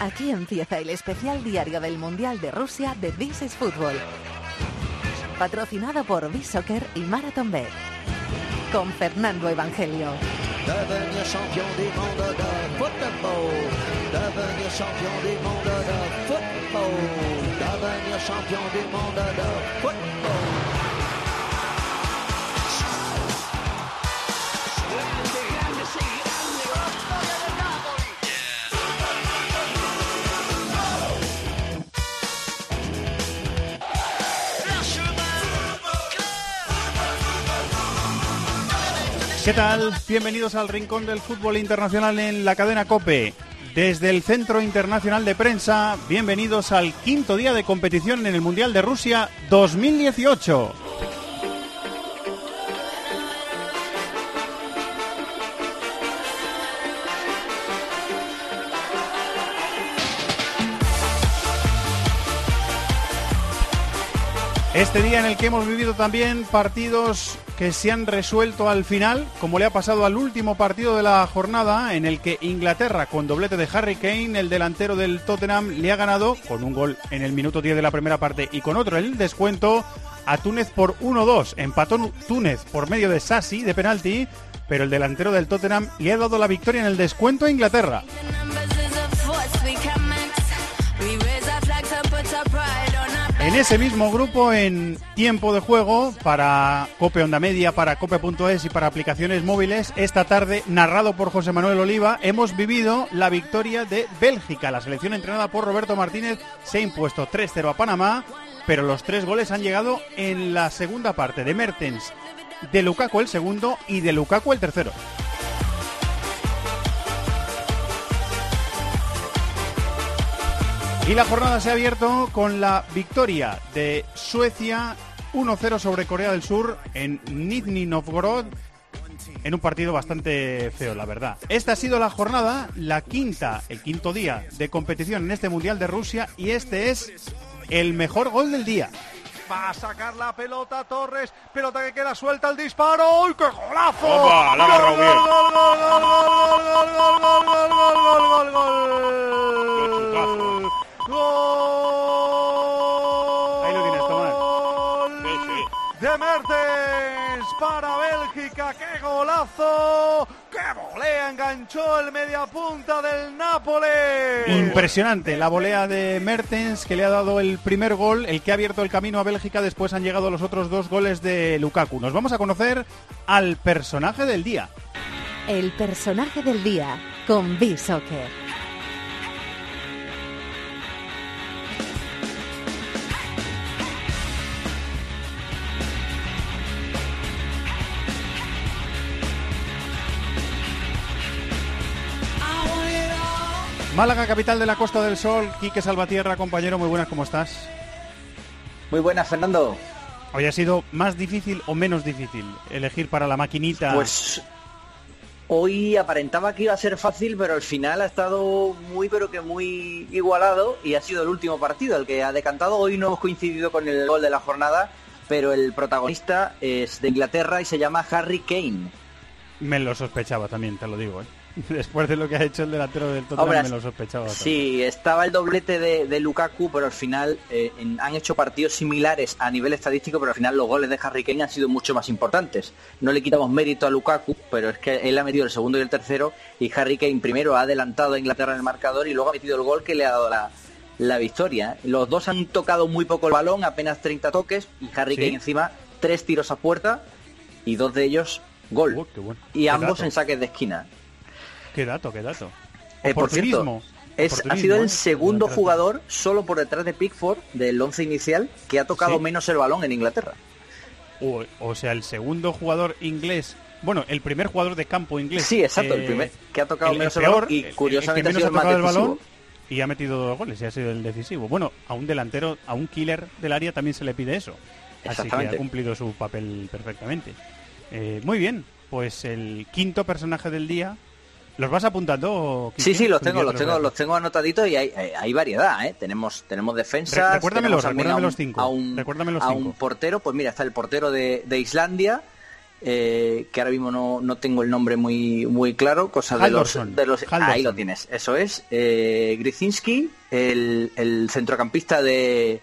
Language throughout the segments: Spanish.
Aquí empieza el especial diario del Mundial de Rusia de This is Football. Patrocinado por B-Soccer y Marathon Bet. Con Fernando Evangelio. ¿Qué tal? Bienvenidos al Rincón del Fútbol Internacional en la cadena Cope. Desde el Centro Internacional de Prensa, bienvenidos al quinto día de competición en el Mundial de Rusia 2018. Este día en el que hemos vivido también partidos que se han resuelto al final, como le ha pasado al último partido de la jornada, en el que Inglaterra, con doblete de Harry Kane, el delantero del Tottenham, le ha ganado con un gol en el minuto 10 de la primera parte y con otro el descuento a Túnez por 1-2. Empató Túnez por medio de Sassi de penalti, pero el delantero del Tottenham le ha dado la victoria en el descuento a Inglaterra. En ese mismo grupo, en tiempo de juego, para Cope Onda Media, para Cope.es y para aplicaciones móviles, esta tarde, narrado por José Manuel Oliva, hemos vivido la victoria de Bélgica. La selección entrenada por Roberto Martínez se ha impuesto 3-0 a Panamá, pero los tres goles han llegado en la segunda parte de Mertens, de Lukaku el segundo y de Lukaku el tercero. Y la jornada se ha abierto con la victoria de Suecia 1-0 sobre Corea del Sur en Nizhny Novgorod en un partido bastante feo, la verdad. Esta ha sido la jornada, la quinta, el quinto día de competición en este Mundial de Rusia y este es el mejor gol del día. Va a sacar la pelota Torres, pelota que queda suelta el disparo. ¡Uy, qué golazo! Opa, la Gol, gol, gol, gol, gol, gol, gol, gol, gol, gol, gol, chutazo. gol. Gol. Ahí lo tienes, Tomás. De Mertens para Bélgica, qué golazo, qué volea enganchó el mediapunta del Nápoles. Impresionante la volea de Mertens que le ha dado el primer gol, el que ha abierto el camino a Bélgica. Después han llegado los otros dos goles de Lukaku. Nos vamos a conocer al personaje del día. El personaje del día con B-Soccer. Málaga, capital de la Costa del Sol. Quique Salvatierra, compañero, muy buenas, ¿cómo estás? Muy buenas, Fernando. ¿Hoy ha sido más difícil o menos difícil elegir para la maquinita? Pues hoy aparentaba que iba a ser fácil, pero al final ha estado muy, pero que muy igualado y ha sido el último partido el que ha decantado. Hoy no hemos coincidido con el gol de la jornada, pero el protagonista es de Inglaterra y se llama Harry Kane. Me lo sospechaba también, te lo digo. ¿eh? Después de lo que ha hecho el delantero del Tottenham, me lo sospechaba. Sí, estaba el doblete de, de Lukaku, pero al final eh, en- han hecho partidos similares a nivel estadístico, pero al final los goles de Harry Kane han sido mucho más importantes. No le quitamos mérito a Lukaku, pero es que él ha metido el segundo y el tercero, y Harry Kane primero ha adelantado a Inglaterra en el marcador y luego ha metido el gol que le ha dado la, la victoria. Los dos han tocado muy poco el balón, apenas 30 toques, y Harry Sí. Kane encima tres tiros a puerta y dos de ellos gol. Oh, bueno. Y Qué ambos en saques de esquina. Qué dato, qué dato. Eh, por cierto, es, ha sido ¿eh? el segundo Delante. jugador solo por detrás de Pickford del once inicial que ha tocado Sí. menos el balón en Inglaterra. O, o sea, el segundo jugador inglés. Bueno, el primer jugador de campo inglés. Sí, exacto, el eh, primer que ha tocado el menos el, peor, balón y el ha sido el más balón y ha metido dos goles y ha sido el decisivo. Bueno, a un delantero, a un killer del área también se le pide eso. Así que ha cumplido su papel perfectamente. Eh, muy bien, pues el quinto personaje del día. ¿Los vas apuntando? Sí, sí, los tengo, los te tengo, los tengo anotaditos y hay, hay- variedad, ¿eh? Tenemos, tenemos defensas, recuérdamelos, tenemos recuérdame a un- los cinco, a un, recuérdame los a cinco. un portero, pues mira, está el portero de, de Islandia eh, que ahora mismo no, no, tengo el nombre muy muy claro, cosa de los, de los ahí lo tienes, eso es, eh, Grizinski, el, el centrocampista de,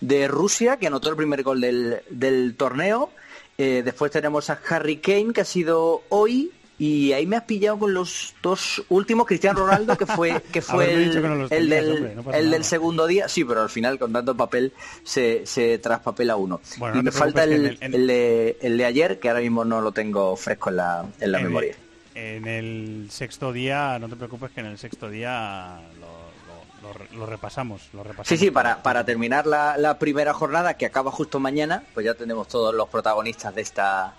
de Rusia, que anotó el primer gol del, del torneo. Eh, después tenemos a Harry Kane, que ha sido hoy, y ahí me has pillado con los dos últimos, Cristiano Ronaldo, que fue, que fue el, del, el del segundo día. Sí, pero al final con tanto papel se, se traspapela uno. y me falta el, el, de, el, de, ayer, que ahora mismo no lo tengo fresco en la, en la memoria. en el sexto día, no te preocupes que en el sexto día lo, repasamos, lo repasamos. Sí, sí, para, para terminar la, la primera jornada, que acaba justo mañana, pues ya tenemos todos los protagonistas de esta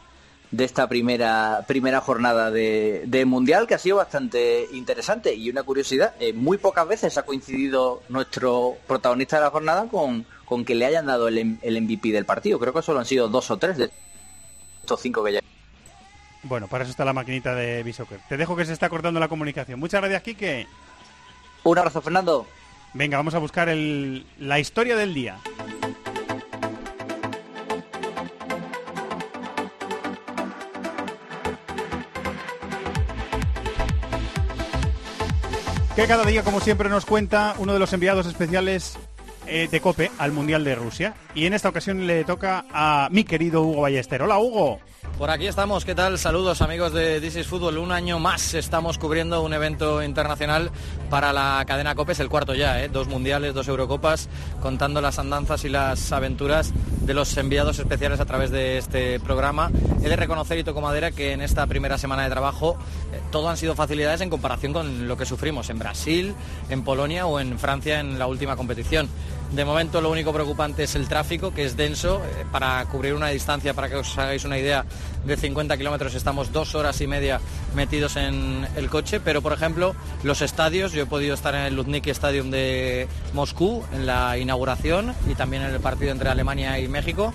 de esta primera, primera jornada de, Mundial, que ha sido bastante interesante. Y una curiosidad, eh, muy pocas veces ha coincidido nuestro protagonista de la jornada con, con que le hayan dado el, el MVP del partido. Creo que solo han sido dos o tres de estos cinco que ya. Bueno, para eso está la maquinita de Bisoccer. Te dejo que se está cortando la comunicación. Muchas gracias, Quique. Un abrazo, Fernando. Venga, vamos a buscar el, la historia del día. Que cada día, como siempre, nos cuenta uno de los enviados especiales eh, de COPE al Mundial de Rusia. Y en esta ocasión le toca a mi querido Hugo Ballester. Hola, Hugo. Por aquí estamos, ¿qué tal? Saludos amigos de This is Football. Un año más estamos cubriendo un evento internacional para la cadena COPE, es el cuarto ya, ¿eh? dos mundiales, dos Eurocopas, contando las andanzas y las aventuras de los enviados especiales a través de este programa. He de reconocer, y toco madera, que en esta primera semana de trabajo eh, todo han sido facilidades en comparación con lo que sufrimos en Brasil, en Polonia o en Francia en la última competición. De momento lo único preocupante es el tráfico, que es denso. Eh, para cubrir una distancia, para que os hagáis una idea, de 50 kilómetros estamos dos horas y media metidos en el coche. Pero, por ejemplo, los estadios, yo he podido estar en el Lutniki Stadium de Moscú en la inauguración y también en el partido entre Alemania y México.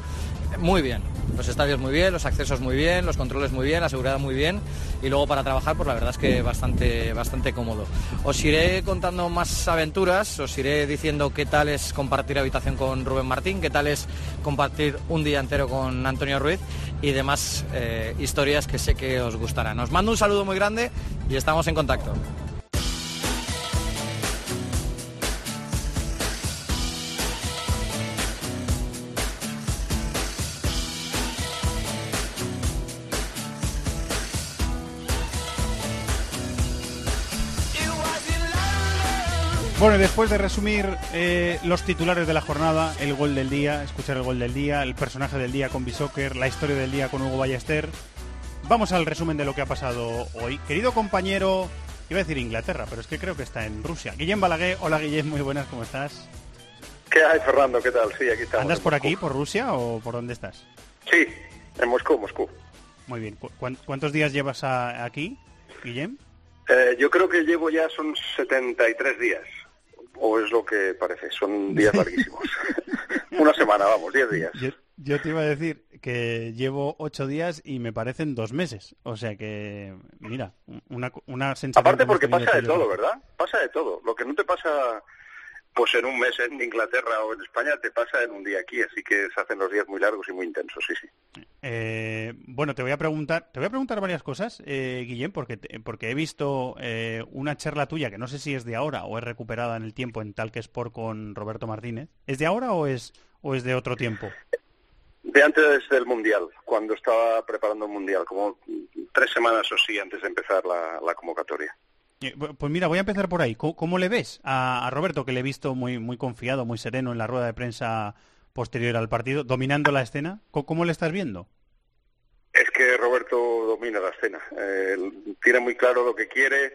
Muy bien, los estadios muy bien, los accesos muy bien, los controles muy bien, la seguridad muy bien y luego para trabajar pues la verdad es que bastante, bastante cómodo. Os iré contando más aventuras, os iré diciendo qué tal es compartir habitación con Rubén Martín, qué tal es compartir un día entero con Antonio Ruiz y demás eh, historias que sé que os gustarán. Os mando un saludo muy grande y estamos en contacto. Bueno, después de resumir eh, los titulares de la jornada, el gol del día, escuchar el gol del día, el personaje del día con Bisoccer, la historia del día con Hugo Ballester, vamos al resumen de lo que ha pasado hoy. Querido compañero, iba a decir Inglaterra, pero es que creo que está en Rusia. Guillem Balaguer, hola Guillem, muy buenas, ¿cómo estás? ¿Qué hay, Fernando? ¿Qué tal? Sí, aquí estamos. ¿Andas por aquí, por Rusia o por dónde estás? Sí, en Moscú, Moscú. Muy bien. ¿Cuántos días llevas aquí, Guillem? Eh, yo creo que llevo ya son 73 días o es lo que parece, son días larguísimos. Una semana, vamos, diez días. Yo, te iba a decir que llevo ocho días y me parecen dos meses. O sea que, mira, una, una sensación... Aparte porque pasa de todo, ¿verdad? Pasa de todo. Lo que no te pasa pues en un mes en Inglaterra o en España te pasa en un día aquí, así que se hacen los días muy largos y muy intensos, sí, sí. Eh, bueno, te voy a preguntar, te voy a preguntar varias cosas, eh, Guillem, porque porque he visto eh, una charla tuya que no sé si es de ahora o es recuperada en el tiempo en Talk Sport con Roberto Martínez. ¿Es de ahora o es o es de otro tiempo? De antes del mundial, cuando estaba preparando el mundial, como tres semanas o sí antes de empezar la convocatoria. Eh, pues mira, voy a empezar por ahí. ¿Cómo, le ves a, Roberto, que le he visto muy, muy confiado, muy sereno en la rueda de prensa posterior al partido, dominando la escena? ¿Cómo, le estás viendo? Es que Roberto domina la escena. tiene muy claro lo que quiere,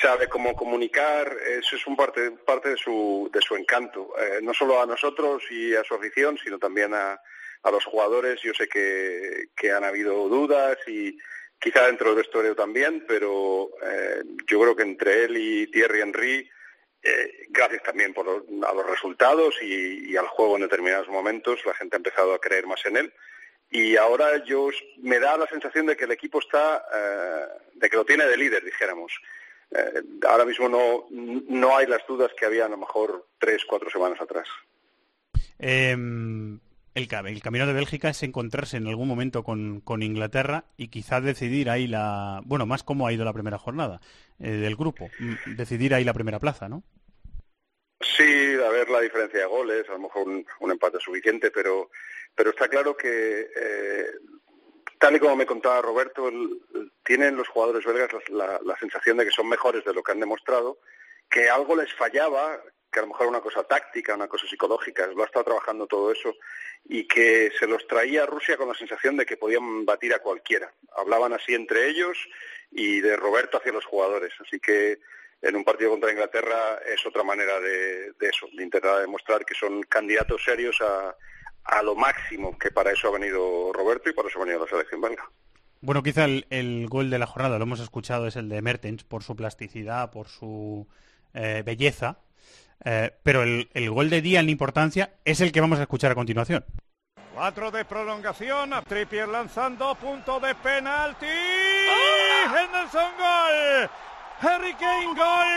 sabe cómo comunicar. Eso es un parte, parte de, su, de su encanto. Eh, no solo a nosotros y a su afición, sino también a, a los jugadores. Yo sé que, que han habido dudas y quizá dentro del vestuario también, pero eh, yo creo que entre él y Thierry Henry, eh, gracias también por a los resultados y, al juego en determinados momentos, la gente ha empezado a creer más en él. Y ahora yo me da la sensación de que el equipo está, eh, de que lo tiene de líder, dijéramos. ahora mismo no, no hay las dudas que había a lo mejor tres, cuatro semanas atrás. El, el, camino de Bélgica es encontrarse en algún momento con, con, Inglaterra y quizá decidir ahí la... Bueno, más cómo ha ido la primera jornada eh, del grupo. Mm, decidir ahí la primera plaza, ¿no? Sí, a ver la diferencia de goles, a lo mejor un, un empate suficiente, pero, pero está claro que, eh, tal y como me contaba Roberto, tienen los jugadores belgas la, la, sensación de que son mejores de lo que han demostrado, que algo les fallaba, que a lo mejor una cosa táctica, una cosa psicológica, lo ha estado trabajando todo eso, y que se los traía a Rusia con la sensación de que podían batir a cualquiera. Hablaban así entre ellos y de Roberto hacia los jugadores. Así que en un partido contra Inglaterra es otra manera de, de eso, de intentar demostrar que son candidatos serios a, a, lo máximo, que para eso ha venido Roberto y para eso ha venido la selección belga. Bueno, quizá el, el gol de la jornada, lo hemos escuchado, es el de Mertens por su plasticidad, por su eh, belleza, eh, pero el, el, gol de día en importancia es el que vamos a escuchar a continuación. Cuatro de prolongación, Trippier lanzando, punto de penalti. ¡Oh! Henderson gol. Harry Kane gol.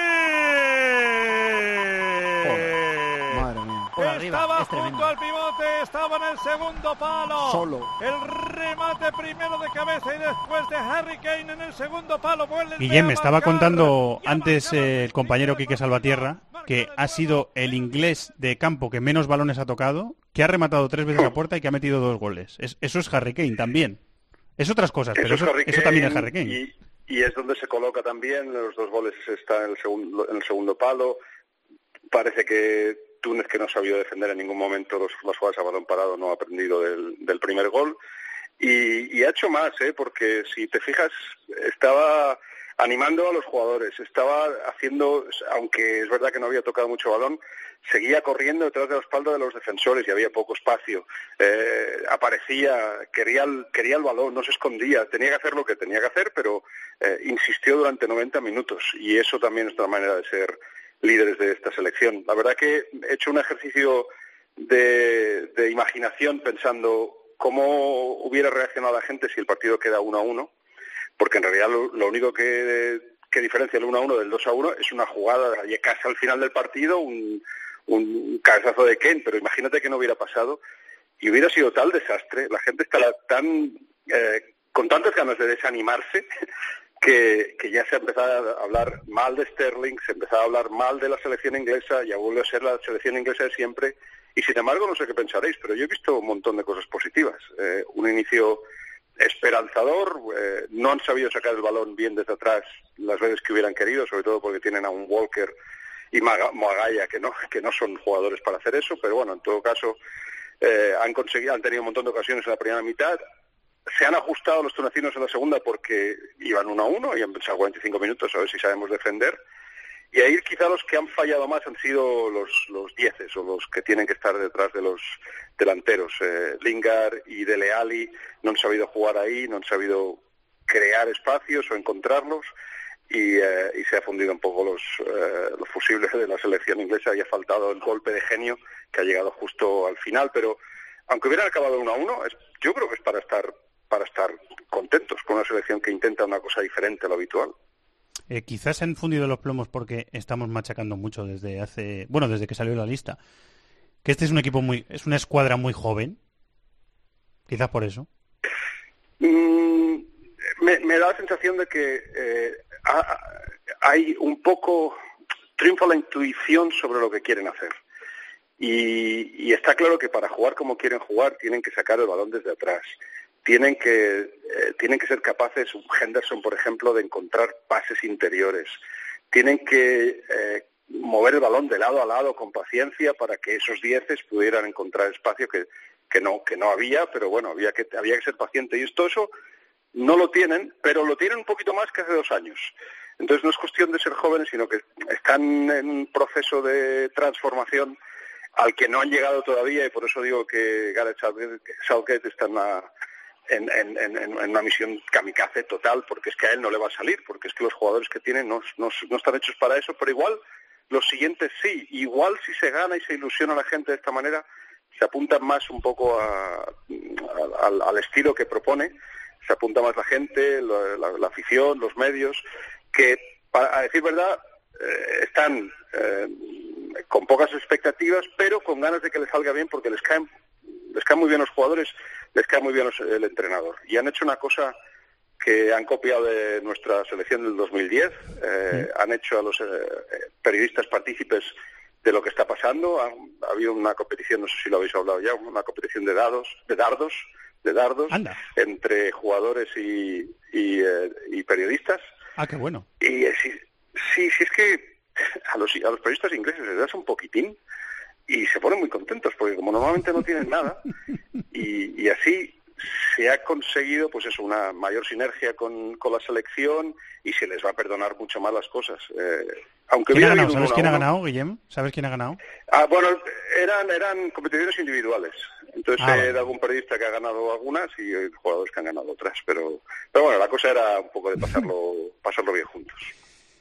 Oh, madre mía. Por estaba arriba, junto al pivote, estaba en el segundo palo. Solo. El remate primero de cabeza y después de Harry Kane en el segundo palo. Guillem, me estaba contando antes eh, el compañero Quique Salvatierra que ha sido el inglés de campo que menos balones ha tocado, que ha rematado tres veces la puerta y que ha metido dos goles. Es, eso es Harry Kane también. Es otras cosas, pero eso, eso, también es Harry Kane. Y, y, es donde se coloca también, los dos goles está en el segundo, en el segundo palo. Parece que Túnez, que no ha sabido defender en ningún momento los, las jugadas a balón parado, no ha aprendido del, del primer gol. Y, y, ha hecho más, ¿eh? porque si te fijas, estaba animando a los jugadores, estaba haciendo, aunque es verdad que no había tocado mucho balón, seguía corriendo detrás de la espalda de los defensores y había poco espacio. Eh, aparecía, quería el, quería el balón, no se escondía, tenía que hacer lo que tenía que hacer, pero eh, insistió durante 90 minutos y eso también es otra manera de ser líderes de esta selección. La verdad que he hecho un ejercicio de, de imaginación pensando cómo hubiera reaccionado la gente si el partido queda uno a uno porque en realidad lo, lo único que, diferencia el 1 a 1 del 2 a 1 es una jugada casi al final del partido, un, un cabezazo de Ken, pero imagínate que no hubiera pasado y hubiera sido tal desastre, la gente estará tan eh, con tantas ganas de desanimarse que, que, ya se ha empezado a hablar mal de Sterling, se ha empezado a hablar mal de la selección inglesa, ya vuelve a ser la selección inglesa de siempre, y sin embargo no sé qué pensaréis, pero yo he visto un montón de cosas positivas. Eh, un inicio esperanzador. Eh, no han sabido sacar el balón bien desde atrás las veces que hubieran querido, sobre todo porque tienen a un Walker y Magaya que no, que no son jugadores para hacer eso, pero bueno, en todo caso eh, han conseguido, han tenido un montón de ocasiones en la primera mitad. Se han ajustado los tunecinos en la segunda porque iban uno a uno y han pensado 45 minutos a ver si sabemos defender y ahí quizá los que han fallado más han sido los, dieces o los que tienen que estar detrás de los delanteros. Eh, Lingard y Dele Alli no han sabido jugar ahí, no han sabido crear espacios o encontrarlos y, eh, y se ha fundido un poco los, eh, los fusibles de la selección inglesa y ha faltado el golpe de genio que ha llegado justo al final. Pero aunque hubieran acabado uno a uno, es, yo creo que es para estar, para estar contentos con una selección que intenta una cosa diferente a lo habitual. Eh, quizás se han fundido los plomos porque estamos machacando mucho desde hace, bueno, desde que salió la lista. Que este es un equipo muy, es una escuadra muy joven. Quizás por eso. Mm, me, da la sensación de que eh, hay un poco triunfa la intuición sobre lo que quieren hacer. Y, y, está claro que para jugar como quieren jugar tienen que sacar el balón desde atrás tienen que, eh, tienen que ser capaces, Henderson, por ejemplo, de encontrar pases interiores. Tienen que eh, mover el balón de lado a lado con paciencia para que esos dieces pudieran encontrar espacio que, que, no, que no había, pero bueno, había que, había que ser paciente. Y esto eso no lo tienen, pero lo tienen un poquito más que hace dos años. Entonces no es cuestión de ser jóvenes, sino que están en un proceso de transformación al que no han llegado todavía y por eso digo que Gareth Southgate está en la en, en, en, una misión kamikaze total, porque es que a él no le va a salir, porque es que los jugadores que tienen no, no, no están hechos para eso, pero igual los siguientes sí, igual si se gana y se ilusiona a la gente de esta manera, se apunta más un poco a, al, al, estilo que propone, se apunta más la gente, la afición, los medios, que para, a decir verdad eh, están eh, con pocas expectativas, pero con ganas de que les salga bien porque les caen les caen muy bien los jugadores, les cae muy bien los- el entrenador. Y han hecho una cosa que han copiado de nuestra selección del 2010, eh, han hecho a los eh, periodistas partícipes de lo que está pasando. Ha, ha habido una competición, no sé si lo habéis hablado ya, una competición de dados, de dardos, de dardos Anda. entre jugadores y, y, eh, y periodistas. Ah, qué bueno. Y eh, sí, sí, sí es que a los, a los periodistas ingleses les das un poquitín y se ponen muy contentos porque como normalmente no tienen nada y, y así se ha conseguido pues eso una mayor sinergia con, con la selección y se les va a perdonar mucho más las cosas Eh, aunque ¿Quién ha ganado? ¿Sabes quién ha ganado, Guillem? ¿Sabes quién ha ganado? Ah, bueno, eran eran competiciones individuales. Entonces Ah, vale. de algún periodista que ha ganado algunas y jugadores que han ganado otras. Pero, pero bueno, la cosa era un poco de pasarlo, pasarlo bien juntos.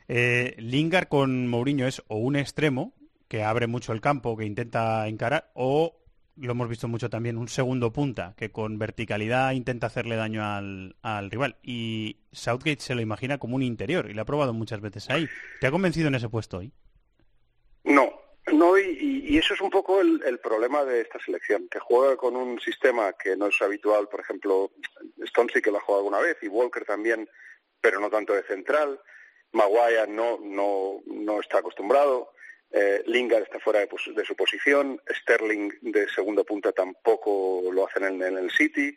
Eh, Lingard con Mourinho es o un extremo que abre mucho el campo, que intenta encarar, o lo hemos visto mucho también, un segundo punta que con verticalidad intenta hacerle daño al, al rival. Y Southgate se lo imagina como un interior y lo ha probado muchas veces ahí. ¿Te ha convencido en ese puesto hoy? No, no y, eso es un poco el, problema de esta selección, que juega con un sistema que no es habitual, por ejemplo, Stone que lo ha jugado alguna vez y Walker también, pero no tanto de central. Maguire no, no, no está acostumbrado. Eh, Lingard está fuera de, de su posición. Sterling de segunda punta tampoco lo hacen en, en el City.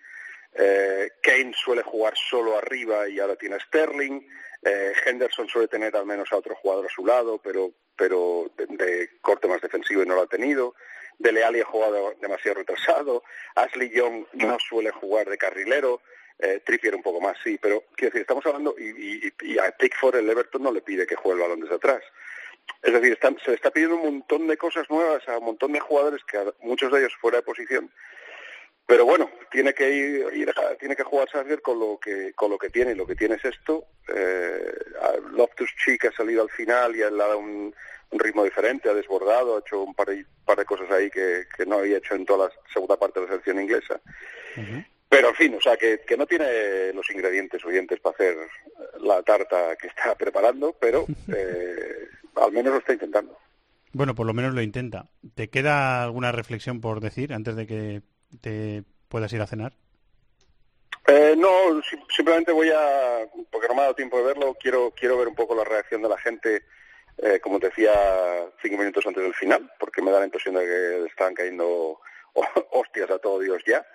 Eh, Kane suele jugar solo arriba y ahora tiene Sterling. Eh, Henderson suele tener al menos a otro jugador a su lado, pero, pero de, de corte más defensivo y no lo ha tenido. Dele Alli ha jugado demasiado retrasado. Ashley Young no suele jugar de carrilero. Eh, Trippier un poco más, sí, pero quiero decir, estamos hablando y, y- y a Pickford el Everton no le pide que juegue el balón desde atrás. Es decir, están- se le está pidiendo un montón de cosas nuevas a un montón de jugadores que muchos de ellos fuera de posición. Pero bueno, tiene que ir, ir tiene que jugar Southgate con lo que con lo que tiene y lo que tiene es esto. Eh, Loftus Cheek ha salido al final y ha dado un, un ritmo diferente, ha desbordado, ha hecho un par de, par de cosas ahí que, que no había hecho en toda la segunda parte de la selección inglesa. Pero en fin, o sea, que, que no tiene los ingredientes suficientes para hacer la tarta que está preparando, pero eh, al menos lo está intentando. Bueno, por lo menos lo intenta. ¿Te queda alguna reflexión por decir antes de que te puedas ir a cenar? Eh, no, sim- simplemente voy a, porque no me ha dado tiempo de verlo, quiero, quiero ver un poco la reacción de la gente, eh, como te decía, cinco minutos antes del final, porque me da la impresión de que están cayendo hostias a todo Dios ya,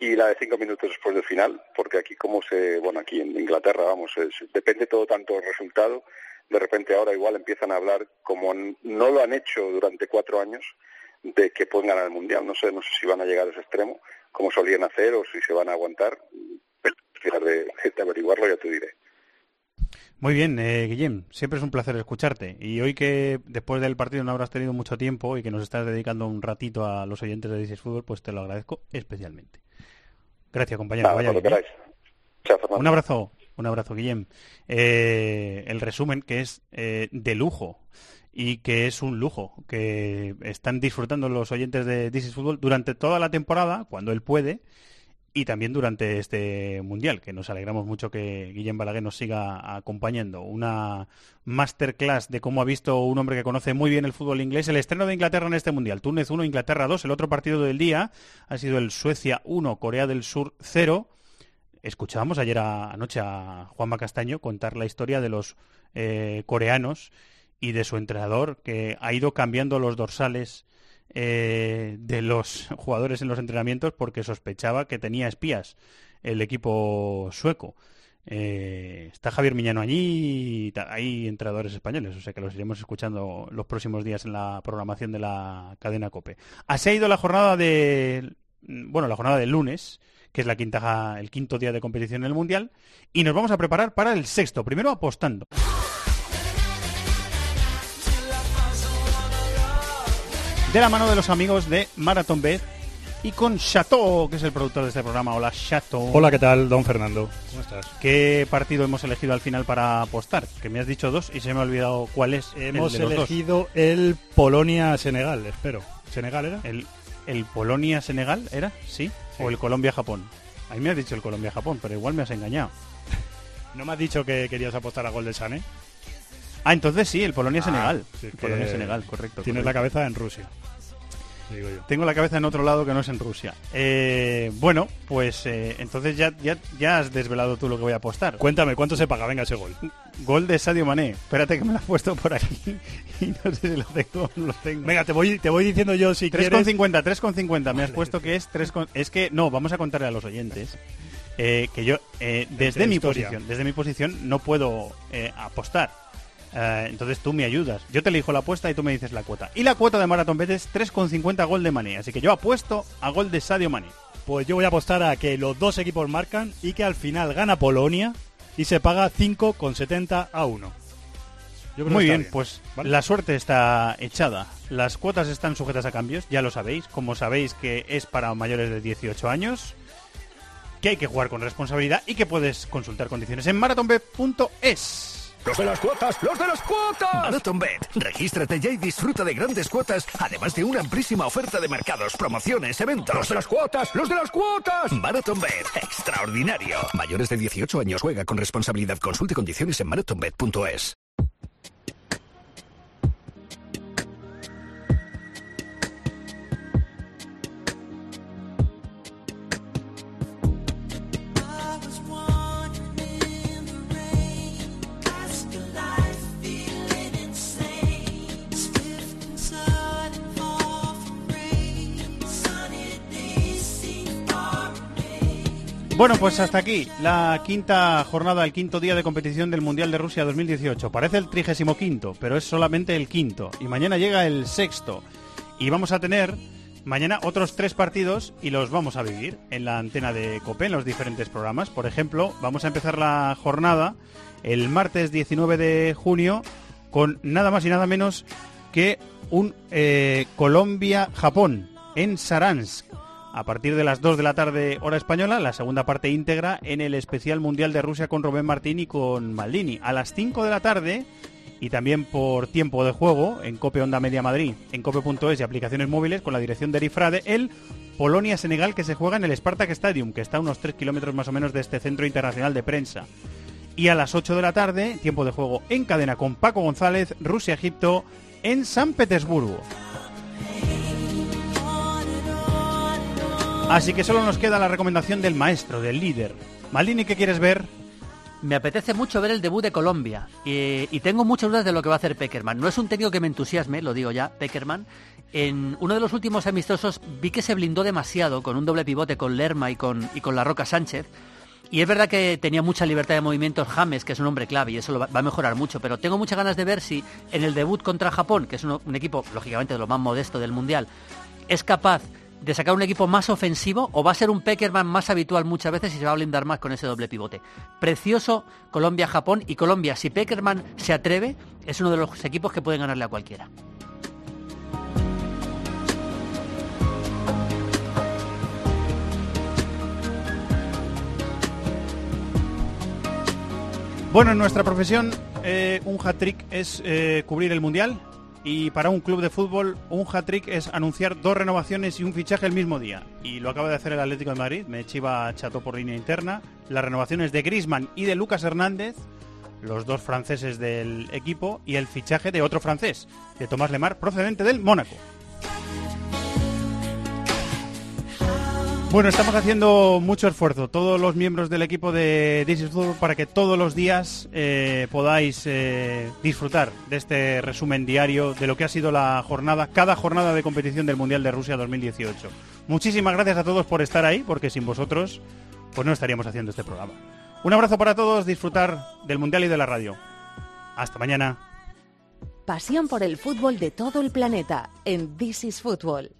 y la de cinco minutos después del final, porque aquí como se, bueno, aquí en Inglaterra, vamos, es- depende todo tanto del resultado, de repente ahora igual empiezan a hablar como no lo han hecho durante cuatro años, de que pueden ganar el Mundial. No sé, no sé si van a llegar a ese extremo, como solían hacer, o si se van a aguantar. Pero de, de averiguarlo ya te diré. Muy bien, eh, Guillem, siempre es un placer escucharte. Y hoy que después del partido no habrás tenido mucho tiempo y que nos estás dedicando un ratito a los oyentes de Dices Fútbol, pues te lo agradezco especialmente. Gracias, compañero. Nada, Vaya bien, ¿eh? Chao. Un abrazo, un abrazo, Guillem. Eh, el resumen que es eh, de lujo y que es un lujo que están disfrutando los oyentes de This is Football durante toda la temporada, cuando él puede, y también durante este mundial, que nos alegramos mucho que Guillem Balaguer nos siga acompañando. Una masterclass de cómo ha visto un hombre que conoce muy bien el fútbol inglés el estreno de Inglaterra en este mundial. Túnez 1, Inglaterra 2. El otro partido del día ha sido el Suecia 1, Corea del Sur 0. Escuchábamos ayer a- anoche a Juanma Castaño contar la historia de los eh, coreanos y de su entrenador que ha ido cambiando los dorsales eh, de los jugadores en los entrenamientos porque sospechaba que tenía espías el equipo sueco. Eh, está Javier Miñano allí y hay entrenadores españoles, o sea que los iremos escuchando los próximos días en la programación de la cadena COPE. Así ha ido la jornada de, bueno, la jornada del lunes, que es la quinta, el quinto día de competición en el Mundial, y nos vamos a preparar para el sexto, primero apostando. De la mano de los amigos de Marathon Bet y con Chateau, que es el productor de este programa. Hola, Chateau. Hola, ¿qué tal, don Fernando? ¿Cómo estás? ¿Qué partido hemos elegido al final para apostar? Que me has dicho dos y se me ha olvidado cuál es. el Hemos de los dos. elegido el Polonia-Senegal, espero. ¿Senegal era? El, el Polonia-Senegal, ¿era? ¿Sí? ¿O el Colombia-Japón? A mí me has dicho el Colombia-Japón, pero igual me has engañado. ¿No me has dicho que querías apostar a gol de Sané? Ah, entonces sí, el Polonia-Senegal. Ah, sí, Polonia-Senegal, correcto. Tienes la cabeza en Rusia. Digo yo. Tengo la cabeza en otro lado que no es en Rusia. Eh, bueno, pues eh, entonces ya, ya, ya has desvelado tú lo que voy a apostar. Cuéntame, ¿cuánto se paga? Venga, ese gol. Gol de Sadio Mané. Espérate que me lo has puesto por aquí y no sé si lo tengo o no lo tengo. Venga, te voy, te voy diciendo yo si quieres... 3,50, 3,50. Me has puesto que es 3, con- Es que, no, vamos a contarle a los oyentes eh, que yo, desde mi historia. posición, desde mi posición no puedo apostar. Eh, entonces tú me ayudas. Yo te elijo la apuesta y tú me dices la cuota. Y la cuota de Marathon Bet es 3,50 gol de Mané. Así que yo apuesto a gol de Sadio Mané. Pues yo voy a apostar a que los dos equipos marcan y que al final gana Polonia y se paga 5,70 a 1. Yo creo Muy bien, pues ¿vale? la suerte está echada. Las cuotas están sujetas a cambios, ya lo sabéis. Como sabéis que es para mayores de 18 años, que hay que jugar con responsabilidad y que puedes consultar condiciones en marathonbet.es. ¡Los de las cuotas! ¡Los de las cuotas! MarathonBet. Regístrate ya y disfruta de grandes cuotas, además de una amplísima oferta de mercados, promociones, eventos. ¡Los de las cuotas! ¡Los de las cuotas! MarathonBet. Extraordinario. Mayores de 18 años juega con responsabilidad. Consulte condiciones en marathonbet.es. Bueno, pues hasta aquí la quinta jornada, el quinto día de competición del Mundial de Rusia 2018. Parece el trigésimo quinto, pero es solamente el quinto. Y mañana llega el sexto. Y vamos a tener mañana otros tres partidos y los vamos a vivir en la antena de COPE, en los diferentes programas. Por ejemplo, vamos a empezar la jornada el martes 19 de junio con nada más y nada menos que un eh, Colombia-Japón en Saransk a partir de las 2 de la tarde hora española, la segunda parte íntegra en el especial Mundial de Rusia con Rubén Martín y con Maldini. A las 5 de la tarde y también por tiempo de juego en Cope Onda Media Madrid, en cope.es y aplicaciones móviles con la dirección de Erifrade, el Polonia-Senegal que se juega en el Spartak Stadium, que está a unos 3 kilómetros más o menos de este centro internacional de prensa. Y a las 8 de la tarde, tiempo de juego en cadena con Paco González, Rusia-Egipto en San Petersburgo. Así que solo nos queda la recomendación del maestro, del líder. Maldini, ¿qué quieres ver? Me apetece mucho ver el debut de Colombia y, y tengo muchas dudas de lo que va a hacer Peckerman. No es un técnico que me entusiasme, lo digo ya, Peckerman. En uno de los últimos amistosos vi que se blindó demasiado con un doble pivote con Lerma y con, y con La Roca Sánchez. Y es verdad que tenía mucha libertad de movimientos James, que es un hombre clave y eso lo va a mejorar mucho, pero tengo muchas ganas de ver si en el debut contra Japón, que es uno- un equipo lógicamente de lo más modesto del Mundial, es capaz de sacar un equipo más ofensivo o va a ser un Peckerman más habitual muchas veces y se va a blindar más con ese doble pivote. Precioso Colombia-Japón y Colombia, si Peckerman se atreve, es uno de los equipos que pueden ganarle a cualquiera. Bueno, en nuestra profesión, eh, un hat-trick es eh, cubrir el Mundial y para un club de fútbol, un hat-trick es anunciar dos renovaciones y un fichaje el mismo día. Y lo acaba de hacer el Atlético de Madrid, me chiva chato por línea interna. Las renovaciones de Grisman y de Lucas Hernández, los dos franceses del equipo, y el fichaje de otro francés, de Tomás Lemar, procedente del Mónaco. Bueno, estamos haciendo mucho esfuerzo, todos los miembros del equipo de This is Football, para que todos los días eh, podáis eh, disfrutar de este resumen diario de lo que ha sido la jornada, cada jornada de competición del Mundial de Rusia 2018. Muchísimas gracias a todos por estar ahí, porque sin vosotros, pues no estaríamos haciendo este programa. Un abrazo para todos, disfrutar del Mundial y de la radio. Hasta mañana. Pasión por el fútbol de todo el planeta en This is Football.